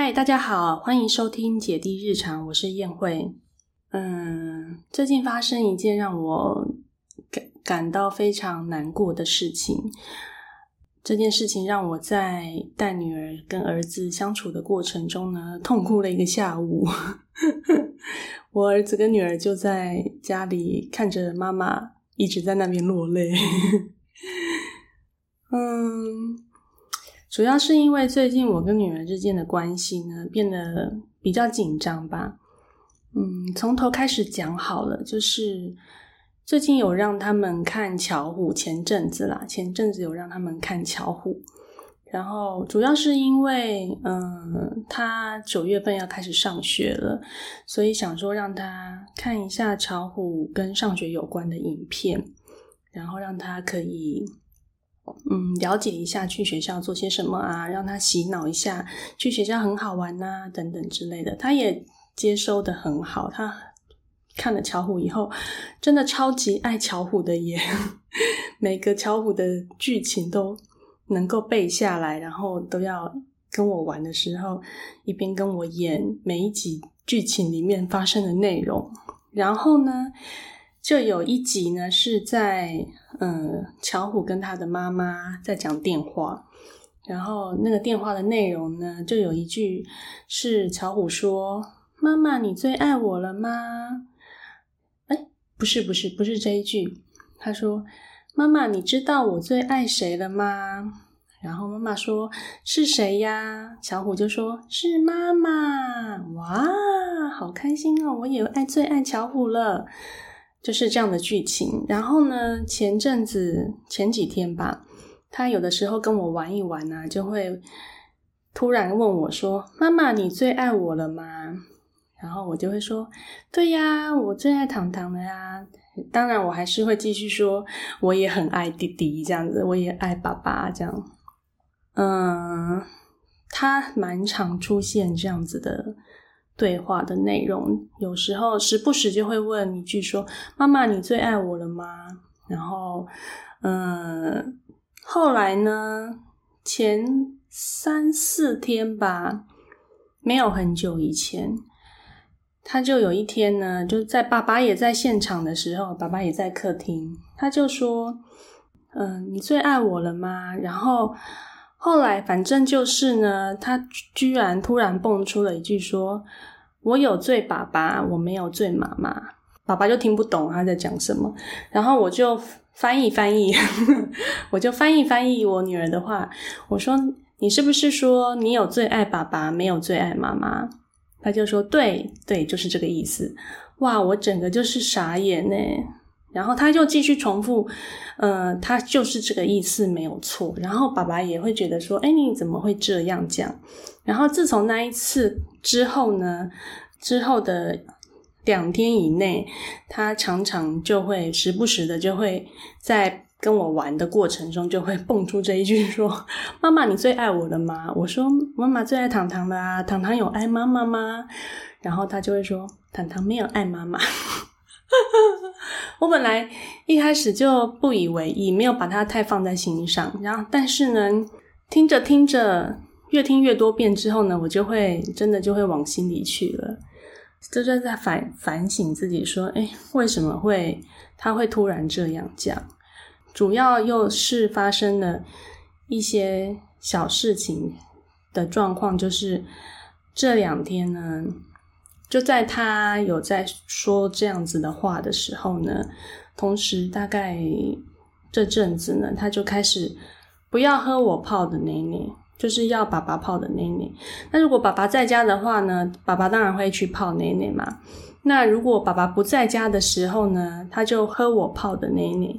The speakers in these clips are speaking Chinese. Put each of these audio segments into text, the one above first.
嗨，大家好，欢迎收听姐弟日常，我是燕慧。嗯，最近发生一件让我感感到非常难过的事情。这件事情让我在带女儿跟儿子相处的过程中呢，痛哭了一个下午。我儿子跟女儿就在家里看着妈妈一直在那边落泪。嗯，主要是因为最近我跟女儿之间的关系呢变得比较紧张吧。嗯，从头开始讲好了，就是最近有让他们看巧虎，前阵子啦，前阵子有让他们看巧虎，然后主要是因为，嗯，他九月份要开始上学了，所以想说让他看一下巧虎跟上学有关的影片，然后让他可以，嗯，了解一下去学校做些什么啊，让他洗脑一下去学校很好玩呐，等等之类的，他也。接收的很好，他看了巧虎以后，真的超级爱巧虎的耶，每个巧虎的剧情都能够背下来，然后都要跟我玩的时候，一边跟我演每一集剧情里面发生的内容。然后呢，就有一集呢是在嗯，巧虎跟他的妈妈在讲电话，然后那个电话的内容呢，就有一句是巧虎说。妈妈，你最爱我了吗？哎，不是，不是，不是这一句。他说：“妈妈，你知道我最爱谁了吗？”然后妈妈说：“是谁呀？”巧虎就说：“是妈妈。”哇，好开心哦！我也爱最爱巧虎了，就是这样的剧情。然后呢，前阵子前几天吧，他有的时候跟我玩一玩呢，就会突然问我说：“妈妈，你最爱我了吗？”然后我就会说：“对呀，我最爱糖糖了呀。”当然，我还是会继续说：“我也很爱弟弟，这样子，我也爱爸爸，这样。”嗯，他蛮常出现这样子的对话的内容，有时候时不时就会问一句说：“妈妈，你最爱我了吗？”然后，嗯，后来呢，前三四天吧，没有很久以前。他就有一天呢，就在爸爸也在现场的时候，爸爸也在客厅，他就说：“嗯，你最爱我了吗？”然后后来反正就是呢，他居然突然蹦出了一句说：“我有罪爸爸，我没有罪妈妈。”爸爸就听不懂他在讲什么，然后我就翻译翻译，我就翻译翻译我女儿的话，我说：“你是不是说你有最爱爸爸，没有最爱妈妈？”他就说：“对对，就是这个意思。”哇，我整个就是傻眼呢。然后他就继续重复：“嗯，他就是这个意思，没有错。”然后爸爸也会觉得说：“哎，你怎么会这样讲？”然后自从那一次之后呢，之后的两天以内，他常常就会时不时的就会在。跟我玩的过程中，就会蹦出这一句说：“妈妈，你最爱我了吗？”我说：“妈妈最爱糖糖的啊，糖糖有爱妈妈吗？”然后他就会说：“糖糖没有爱妈妈。” 我本来一开始就不以为意，没有把它太放在心上。然后，但是呢，听着听着，越听越多遍之后呢，我就会真的就会往心里去了，就是在反反省自己，说：“哎，为什么会他会突然这样讲？”主要又是发生了一些小事情的状况，就是这两天呢，就在他有在说这样子的话的时候呢，同时大概这阵子呢，他就开始不要喝我泡的奶奶，就是要爸爸泡的奶奶。那如果爸爸在家的话呢，爸爸当然会去泡奶奶嘛。那如果爸爸不在家的时候呢，他就喝我泡的奶奶。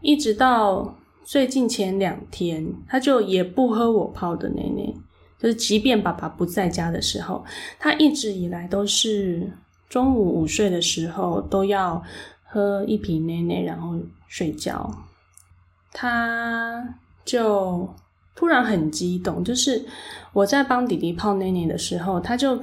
一直到最近前两天，他就也不喝我泡的奶奶，就是即便爸爸不在家的时候，他一直以来都是中午午睡的时候都要喝一瓶奶奶，然后睡觉。他就突然很激动，就是我在帮弟弟泡奶奶的时候，他就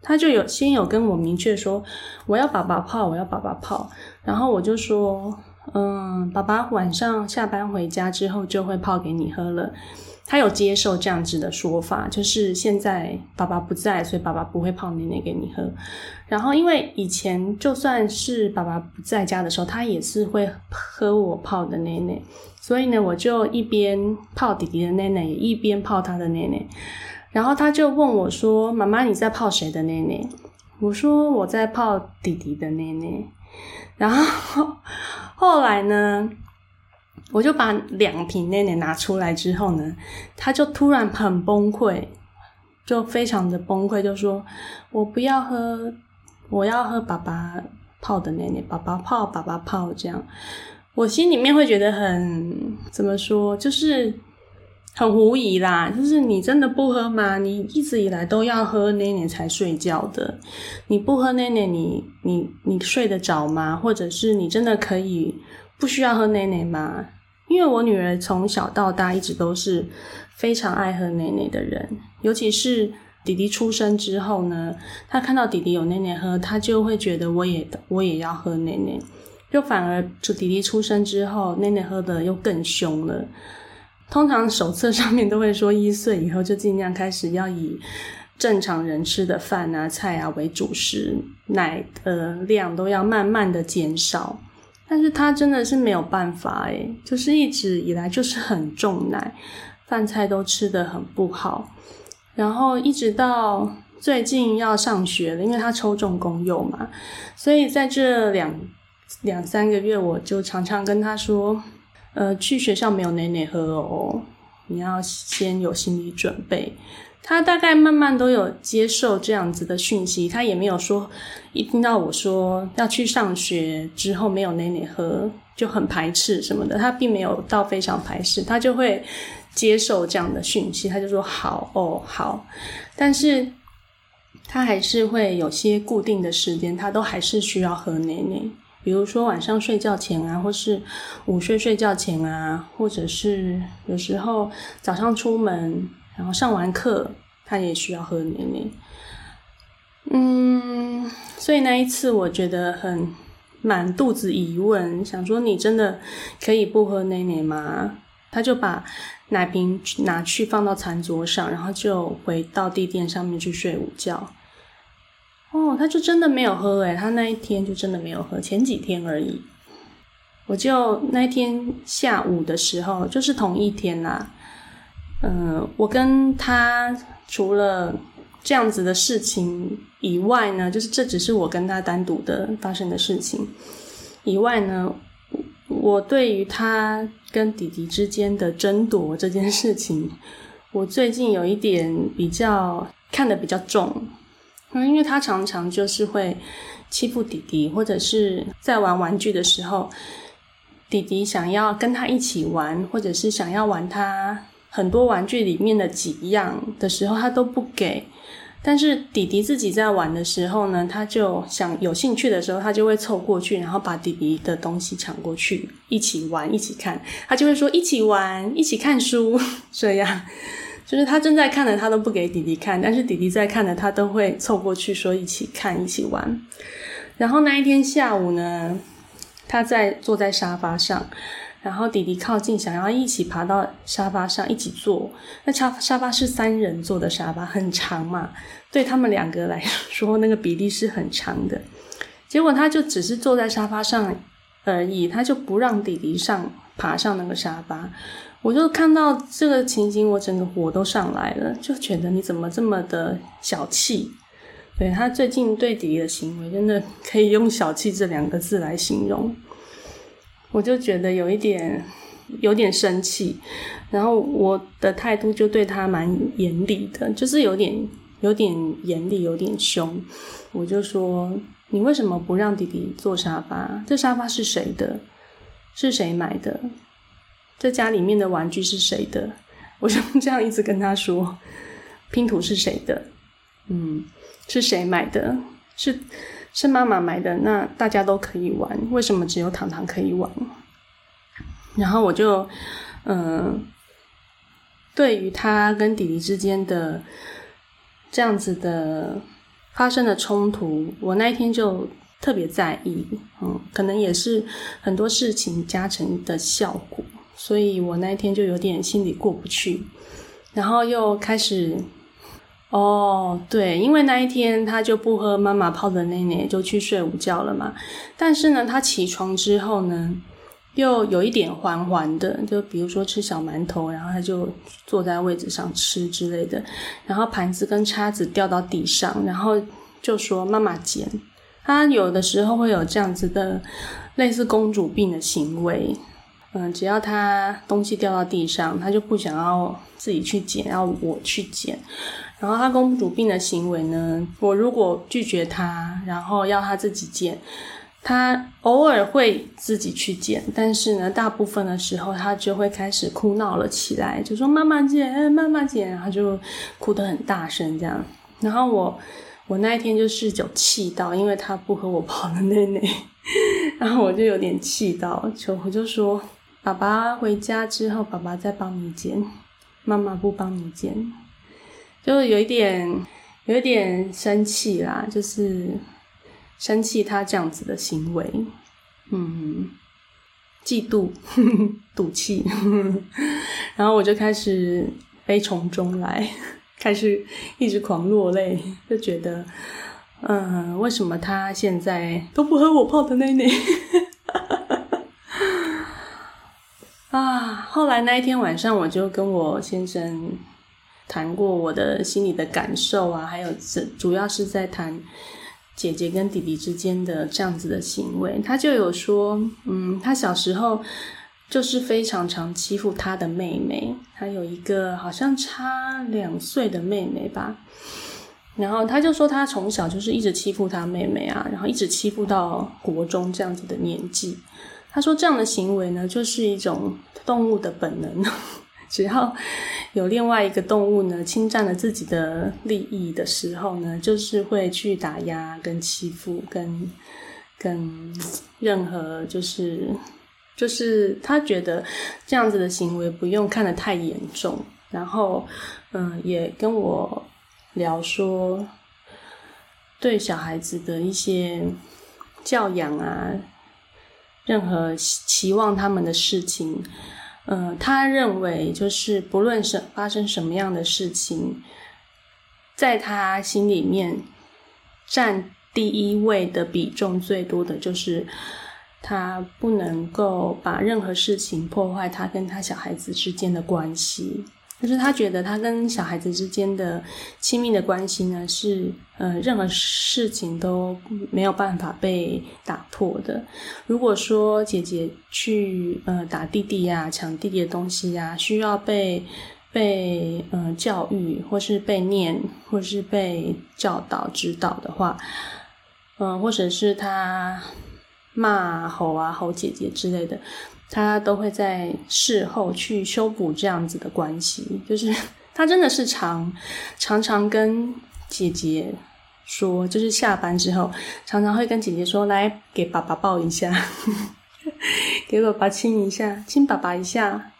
他就有先有跟我明确说我要爸爸泡，我要爸爸泡，然后我就说。嗯，爸爸晚上下班回家之后就会泡给你喝了。他有接受这样子的说法，就是现在爸爸不在，所以爸爸不会泡奶奶给你喝。然后，因为以前就算是爸爸不在家的时候，他也是会喝我泡的奶奶，所以呢，我就一边泡弟弟的奶奶，一边泡他的奶奶。然后他就问我说：“妈妈，你在泡谁的奶奶？”我说：“我在泡弟弟的奶奶。”然后后来呢？我就把两瓶奶奶拿出来之后呢，他就突然很崩溃，就非常的崩溃，就说：“我不要喝，我要喝爸爸泡的奶奶，爸爸泡，爸爸泡。”这样，我心里面会觉得很怎么说，就是很狐疑啦。就是你真的不喝吗？你一直以来都要喝奶奶才睡觉的，你不喝奶奶，你你你睡得着吗？或者是你真的可以不需要喝奶奶吗？因为我女儿从小到大一直都是非常爱喝奶奶的人，尤其是弟弟出生之后呢，她看到弟弟有奶奶喝，她就会觉得我也我也要喝奶奶，就反而就弟弟出生之后，奶奶喝的又更凶了。通常手册上面都会说，一岁以后就尽量开始要以正常人吃的饭啊、菜啊为主食，奶的量都要慢慢的减少。但是他真的是没有办法诶就是一直以来就是很重奶，饭菜都吃的很不好，然后一直到最近要上学了，因为他抽中公幼嘛，所以在这两两三个月，我就常常跟他说，呃，去学校没有奶奶喝哦，你要先有心理准备。他大概慢慢都有接受这样子的讯息，他也没有说一听到我说要去上学之后没有奶奶喝就很排斥什么的，他并没有到非常排斥，他就会接受这样的讯息，他就说好哦好，但是他还是会有些固定的时间，他都还是需要喝奶奶，比如说晚上睡觉前啊，或是午睡睡觉前啊，或者是有时候早上出门。然后上完课，他也需要喝奶奶。嗯，所以那一次我觉得很满肚子疑问，想说你真的可以不喝奶奶吗？他就把奶瓶拿去放到餐桌上，然后就回到地垫上面去睡午觉。哦，他就真的没有喝诶，他那一天就真的没有喝，前几天而已。我就那一天下午的时候，就是同一天啦。嗯，我跟他除了这样子的事情以外呢，就是这只是我跟他单独的发生的事情以外呢，我对于他跟弟弟之间的争夺这件事情，我最近有一点比较看得比较重，因为他常常就是会欺负弟弟，或者是在玩玩具的时候，弟弟想要跟他一起玩，或者是想要玩他。很多玩具里面的几样的时候，他都不给。但是弟弟自己在玩的时候呢，他就想有兴趣的时候，他就会凑过去，然后把弟弟的东西抢过去，一起玩，一起看。他就会说一起玩，一起看书，这样。就是他正在看的，他都不给弟弟看；但是弟弟在看的，他都会凑过去说一起看，一起玩。然后那一天下午呢，他在坐在沙发上。然后弟弟靠近，想要一起爬到沙发上一起坐。那沙沙发是三人坐的沙发，很长嘛，对他们两个来说，那个比例是很长的。结果他就只是坐在沙发上而已，他就不让弟弟上爬上那个沙发。我就看到这个情景，我整个火都上来了，就觉得你怎么这么的小气？对他最近对弟弟的行为，真的可以用“小气”这两个字来形容。我就觉得有一点有点生气，然后我的态度就对他蛮严厉的，就是有点有点严厉，有点凶。我就说：“你为什么不让弟弟坐沙发？这沙发是谁的？是谁买的？这家里面的玩具是谁的？”我就这样一直跟他说：“拼图是谁的？嗯，是谁买的？是。”是妈妈买的，那大家都可以玩，为什么只有糖糖可以玩？然后我就，嗯，对于他跟弟弟之间的这样子的发生的冲突，我那一天就特别在意，嗯，可能也是很多事情加成的效果，所以我那一天就有点心里过不去，然后又开始。哦，对，因为那一天他就不喝妈妈泡的奶奶，就去睡午觉了嘛。但是呢，他起床之后呢，又有一点缓缓的，就比如说吃小馒头，然后他就坐在位置上吃之类的，然后盘子跟叉子掉到地上，然后就说妈妈捡。他有的时候会有这样子的类似公主病的行为，嗯，只要他东西掉到地上，他就不想要自己去捡，要我去捡。然后阿公主病的行为呢？我如果拒绝他，然后要他自己捡，他偶尔会自己去捡，但是呢，大部分的时候他就会开始哭闹了起来，就说妈妈捡，妈妈捡，然后就哭得很大声这样。然后我我那一天就是有气到，因为他不和我跑的奶奶，然后我就有点气到，就我就说爸爸回家之后，爸爸再帮你捡，妈妈不帮你捡。就有一点，有一点生气啦，就是生气他这样子的行为，嗯，嫉妒、赌气，然后我就开始悲从中来，开始一直狂落泪，就觉得，嗯，为什么他现在都不喝我泡的奶奶？啊！后来那一天晚上，我就跟我先生。谈过我的心里的感受啊，还有这主要是在谈姐姐跟弟弟之间的这样子的行为。他就有说，嗯，他小时候就是非常常欺负他的妹妹，他有一个好像差两岁的妹妹吧。然后他就说，他从小就是一直欺负他妹妹啊，然后一直欺负到国中这样子的年纪。他说这样的行为呢，就是一种动物的本能。只要有另外一个动物呢侵占了自己的利益的时候呢，就是会去打压、跟欺负、跟跟任何就是就是他觉得这样子的行为不用看得太严重，然后嗯也跟我聊说对小孩子的一些教养啊，任何期望他们的事情。嗯，他认为就是不论是发生什么样的事情，在他心里面占第一位的比重最多的就是他不能够把任何事情破坏他跟他小孩子之间的关系。就是他觉得他跟小孩子之间的亲密的关系呢，是呃任何事情都没有办法被打破的。如果说姐姐去呃打弟弟呀、抢弟弟的东西呀，需要被被呃教育，或是被念，或是被教导指导的话，嗯，或者是他骂吼啊吼姐姐之类的。他都会在事后去修补这样子的关系，就是 他真的是常常常跟姐姐说，就是下班之后常常会跟姐姐说：“来给爸爸抱一下，给爸爸亲一下，亲爸爸一下，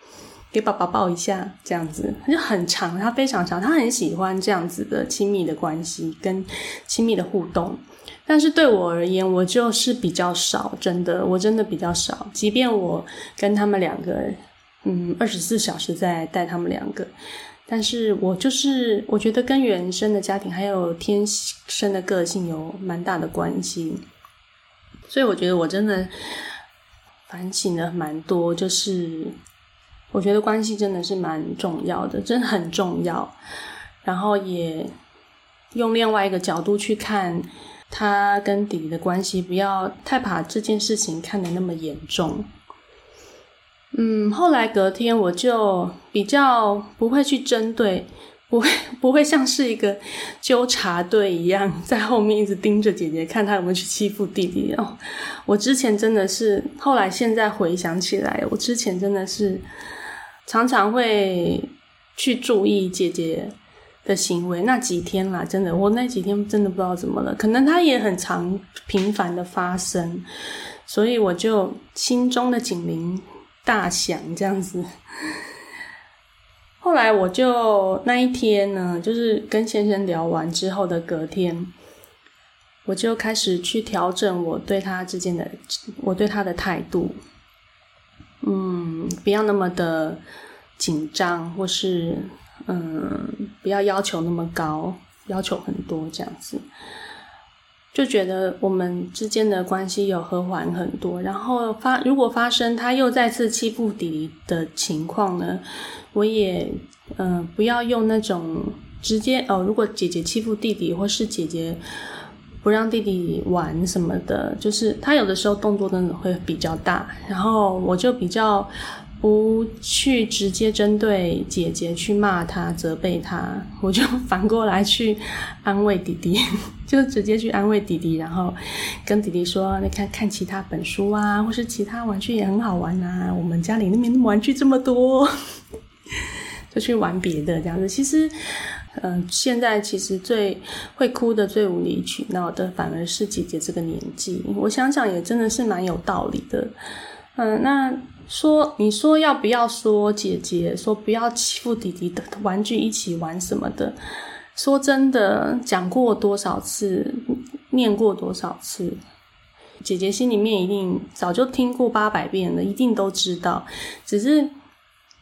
给爸爸抱一下。”这样子他就很长，他非常长，他很喜欢这样子的亲密的关系跟亲密的互动。但是对我而言，我就是比较少，真的，我真的比较少。即便我跟他们两个，嗯，二十四小时在带他们两个，但是我就是我觉得跟原生的家庭还有天生的个性有蛮大的关系。所以我觉得我真的反省了蛮多，就是我觉得关系真的是蛮重要的，真的很重要。然后也用另外一个角度去看。他跟弟弟的关系，不要太把这件事情看得那么严重。嗯，后来隔天我就比较不会去针对，不会不会像是一个纠察队一样，在后面一直盯着姐姐，看她有没有去欺负弟弟哦。我之前真的是，后来现在回想起来，我之前真的是常常会去注意姐姐。的行为那几天啦，真的，我那几天真的不知道怎么了，可能他也很常频繁的发生，所以我就心中的警铃大响这样子。后来我就那一天呢，就是跟先生聊完之后的隔天，我就开始去调整我对他之间的我对他的态度。嗯，不要那么的紧张，或是嗯，不要要求那么高，要求很多这样子。就觉得我们之间的关系有和缓很多，然后发如果发生他又再次欺负弟弟的情况呢，我也嗯不要用那种直接哦，如果姐姐欺负弟弟，或是姐姐不让弟弟玩什么的，就是他有的时候动作真的会比较大，然后我就比较。不去直接针对姐姐去骂他、责备他，我就反过来去安慰弟弟，就直接去安慰弟弟，然后跟弟弟说：“你看看其他本书啊，或是其他玩具也很好玩啊，我们家里那边玩具这么多，就去玩别的这样子。”其实，嗯，现在其实最会哭的、最无理取闹的，反而是姐姐这个年纪。我想想，也真的是蛮有道理的。嗯，那。说，你说要不要说姐姐？说不要欺负弟弟的玩具一起玩什么的？说真的，讲过多少次，念过多少次，姐姐心里面一定早就听过八百遍了，一定都知道。只是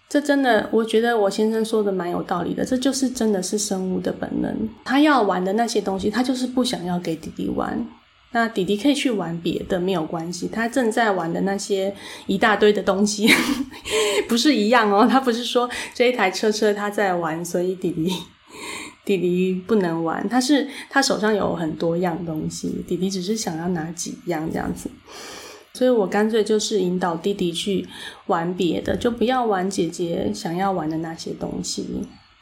这真的，我觉得我先生说的蛮有道理的，这就是真的是生物的本能。他要玩的那些东西，他就是不想要给弟弟玩。那弟弟可以去玩别的，没有关系。他正在玩的那些 一大堆的东西，不是一样哦。他不是说这一台车车他在玩，所以弟弟弟弟不能玩。他是他手上有很多样东西，弟弟只是想要拿几样这样子。所以我干脆就是引导弟弟去玩别的，就不要玩姐姐想要玩的那些东西。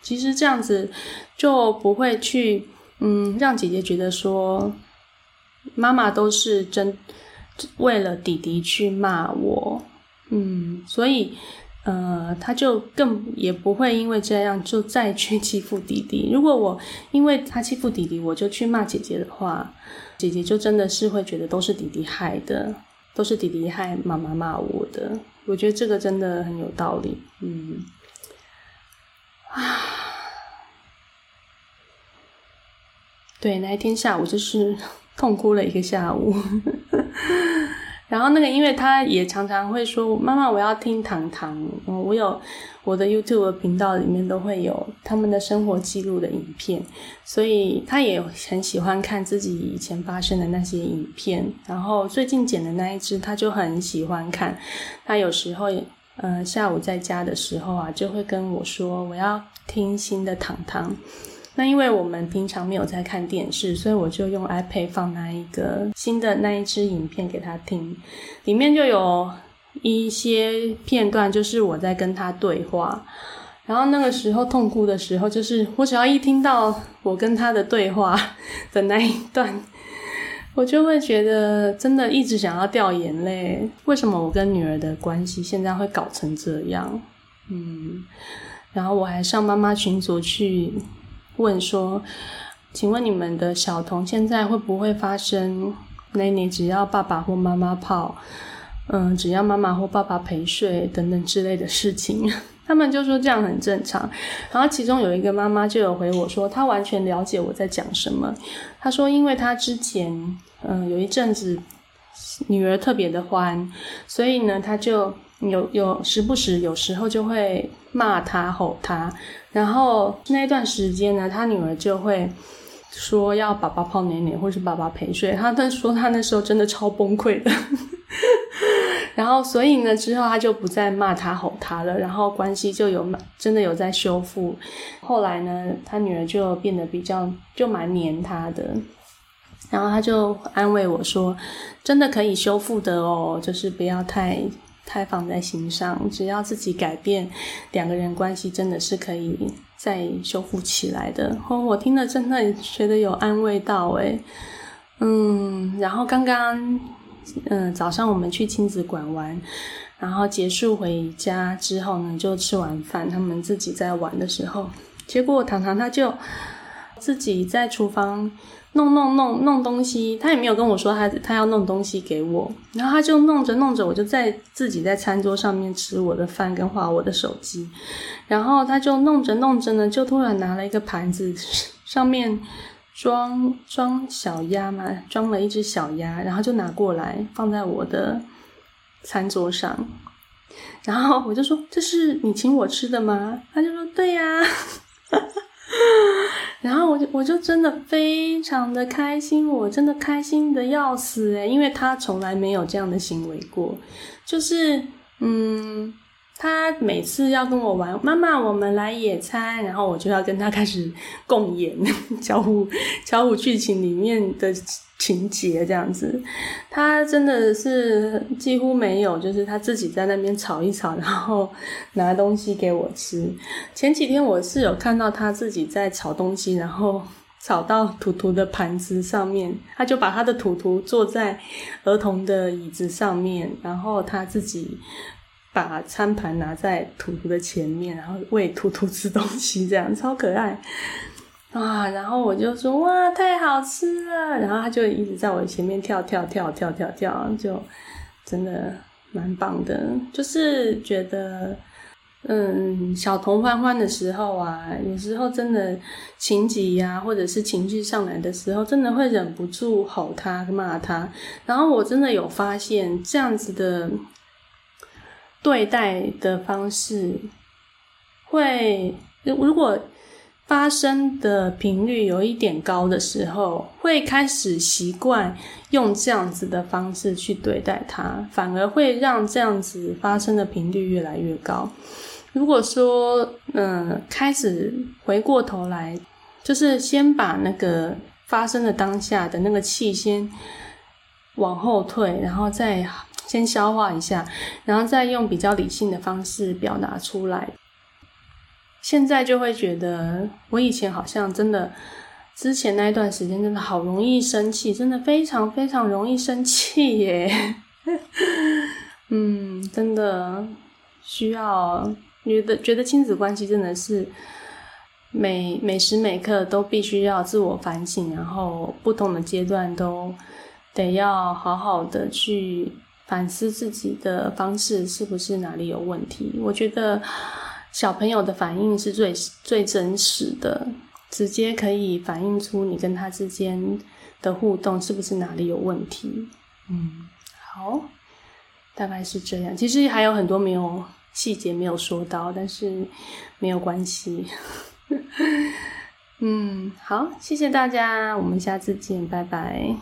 其实这样子就不会去嗯让姐姐觉得说。妈妈都是真为了弟弟去骂我，嗯，所以呃，他就更也不会因为这样就再去欺负弟弟。如果我因为他欺负弟弟，我就去骂姐姐的话，姐姐就真的是会觉得都是弟弟害的，都是弟弟害妈妈骂我的。我觉得这个真的很有道理，嗯，啊，对，那一天下午就是。痛哭了一个下午，然后那个，因为他也常常会说：“妈妈，我要听糖糖。”我有我的 YouTube 频道里面都会有他们的生活记录的影片，所以他也很喜欢看自己以前发生的那些影片。然后最近剪的那一支，他就很喜欢看。他有时候，呃，下午在家的时候啊，就会跟我说：“我要听新的糖糖。”那因为我们平常没有在看电视，所以我就用 iPad 放那一个新的那一支影片给他听，里面就有一些片段，就是我在跟他对话。然后那个时候痛哭的时候，就是我只要一听到我跟他的对话的那一段，我就会觉得真的一直想要掉眼泪。为什么我跟女儿的关系现在会搞成这样？嗯，然后我还上妈妈群组去。问说，请问你们的小童现在会不会发生？那你只要爸爸或妈妈泡，嗯，只要妈妈或爸爸陪睡等等之类的事情，他们就说这样很正常。然后其中有一个妈妈就有回我说，她完全了解我在讲什么。她说，因为她之前嗯有一阵子女儿特别的欢，所以呢，她就有有时不时有时候就会骂她吼她。然后那段时间呢，他女儿就会说要爸爸泡奶奶，或是爸爸陪睡。他他说他那时候真的超崩溃的。然后所以呢，之后他就不再骂他吼他了，然后关系就有真的有在修复。后来呢，他女儿就变得比较就蛮黏他的。然后他就安慰我说：“真的可以修复的哦，就是不要太。”太放在心上，只要自己改变，两个人关系真的是可以再修复起来的。哦，我听了真的觉得有安慰到诶嗯，然后刚刚嗯早上我们去亲子馆玩，然后结束回家之后呢，就吃完饭，他们自己在玩的时候，结果糖糖他就自己在厨房。弄弄弄弄东西，他也没有跟我说他他要弄东西给我，然后他就弄着弄着，我就在自己在餐桌上面吃我的饭跟划我的手机，然后他就弄着弄着呢，就突然拿了一个盘子，上面装装小鸭嘛，装了一只小鸭，然后就拿过来放在我的餐桌上，然后我就说：“这是你请我吃的吗？”他就说：“对呀。”然后我就我就真的非常的开心，我真的开心的要死诶因为他从来没有这样的行为过，就是嗯。他每次要跟我玩，妈妈，我们来野餐，然后我就要跟他开始共演交互交互剧情里面的情节这样子。他真的是几乎没有，就是他自己在那边炒一炒，然后拿东西给我吃。前几天我是有看到他自己在炒东西，然后炒到图图的盘子上面，他就把他的图图坐在儿童的椅子上面，然后他自己。把餐盘拿在图图的前面，然后喂图图吃东西，这样超可爱啊！然后我就说哇，太好吃了！然后他就一直在我前面跳跳跳跳跳跳，就真的蛮棒的。就是觉得，嗯，小童欢欢的时候啊，有时候真的情急呀，或者是情绪上来的时候，真的会忍不住吼他、骂他。然后我真的有发现这样子的。对待的方式会，如果发生的频率有一点高的时候，会开始习惯用这样子的方式去对待它，反而会让这样子发生的频率越来越高。如果说，嗯，开始回过头来，就是先把那个发生的当下的那个气先往后退，然后再。先消化一下，然后再用比较理性的方式表达出来。现在就会觉得，我以前好像真的，之前那一段时间真的好容易生气，真的非常非常容易生气耶。嗯，真的需要觉得觉得亲子关系真的是每每时每刻都必须要自我反省，然后不同的阶段都得要好好的去。反思自己的方式是不是哪里有问题？我觉得小朋友的反应是最最真实的，直接可以反映出你跟他之间的互动是不是哪里有问题。嗯，好，大概是这样。其实还有很多没有细节没有说到，但是没有关系。嗯，好，谢谢大家，我们下次见，拜拜。